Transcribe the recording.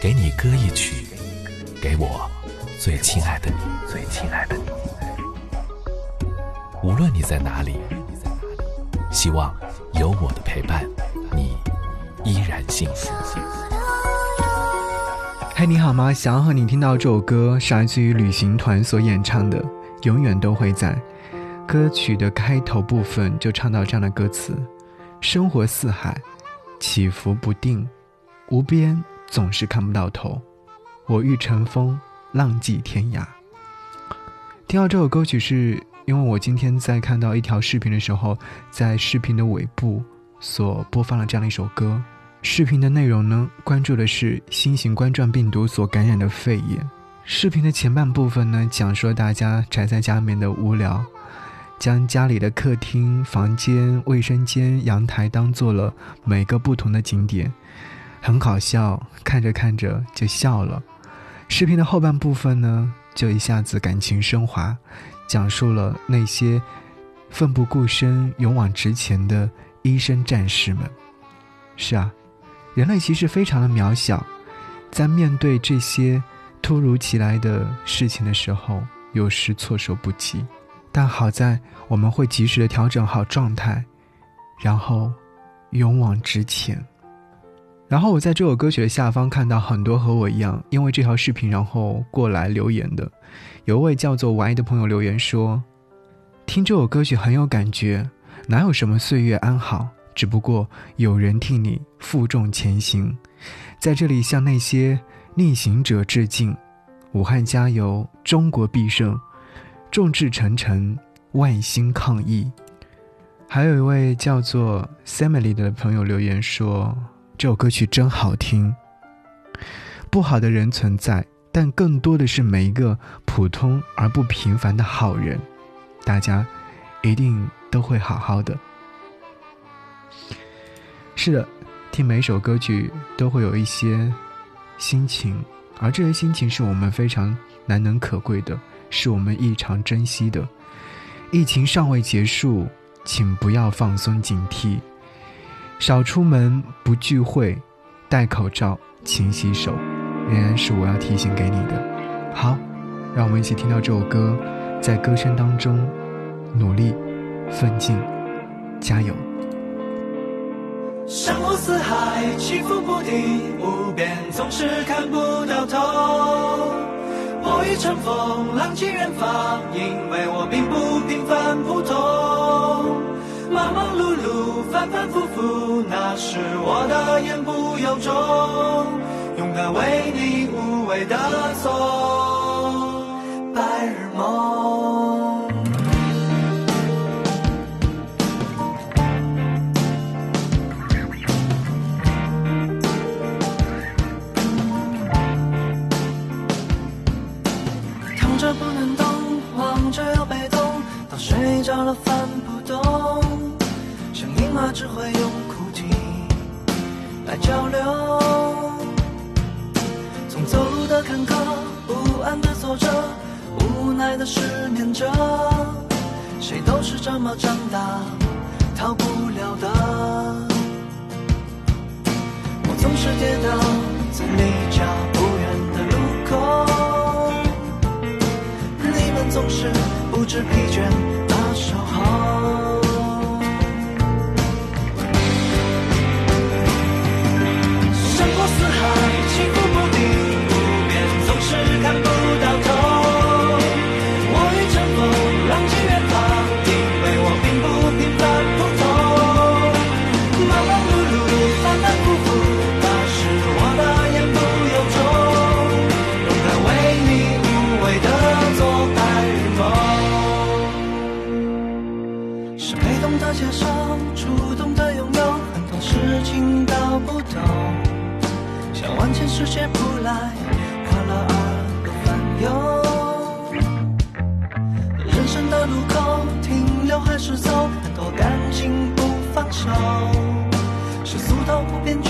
给你歌一曲，给我最亲爱的你，最亲爱的你。无论你在哪里，希望有我的陪伴，你依然幸福。嗨，你好吗？想要和你听到这首歌，是来自于旅行团所演唱的《永远都会在》。歌曲的开头部分就唱到这样的歌词：生活似海，起伏不定，无边总是看不到头。我欲乘风，浪迹天涯。听到这首歌曲，是因为我今天在看到一条视频的时候，在视频的尾部所播放了这样的一首歌。视频的内容呢，关注的是新型冠状病毒所感染的肺炎。视频的前半部分呢，讲述了大家宅在家里面的无聊，将家里的客厅、房间、卫生间、阳台当做了每个不同的景点，很搞笑，看着看着就笑了。视频的后半部分呢，就一下子感情升华，讲述了那些奋不顾身、勇往直前的医生战士们。是啊。人类其实非常的渺小，在面对这些突如其来的事情的时候，有时措手不及。但好在我们会及时的调整好状态，然后勇往直前。然后我在这首歌曲的下方看到很多和我一样，因为这条视频然后过来留言的，有一位叫做王的朋友留言说：“听这首歌曲很有感觉，哪有什么岁月安好。”只不过有人替你负重前行，在这里向那些逆行者致敬。武汉加油，中国必胜！众志成城，万心抗疫。还有一位叫做 Sammy 的朋友留言说：“这首歌曲真好听。”不好的人存在，但更多的是每一个普通而不平凡的好人。大家一定都会好好的。是的，听每首歌曲都会有一些心情，而这些心情是我们非常难能可贵的，是我们异常珍惜的。疫情尚未结束，请不要放松警惕，少出门，不聚会，戴口罩，勤洗手，仍然是我要提醒给你的。好，让我们一起听到这首歌，在歌声当中努力奋进，加油。山河四海，起伏不定，无边总是看不到头。我欲乘风，浪迹远方，因为我并不平凡普通。忙忙碌碌，反反复复，那是我的言不由衷。勇敢为你无畏的做白日梦。躺着不能动，望着又被动，到睡着了翻不动，像鹰马只会用哭泣来交流。从走路的坎坷，不安的走着，无奈的失眠着，谁都是这么长大，逃不了的。我总是跌倒在离家不远的路口，你们总是不知疲倦的。守候。世界不来，卡了耳朵烦忧。人生的路口，停留还是走？很多感情不放手，是俗套不变。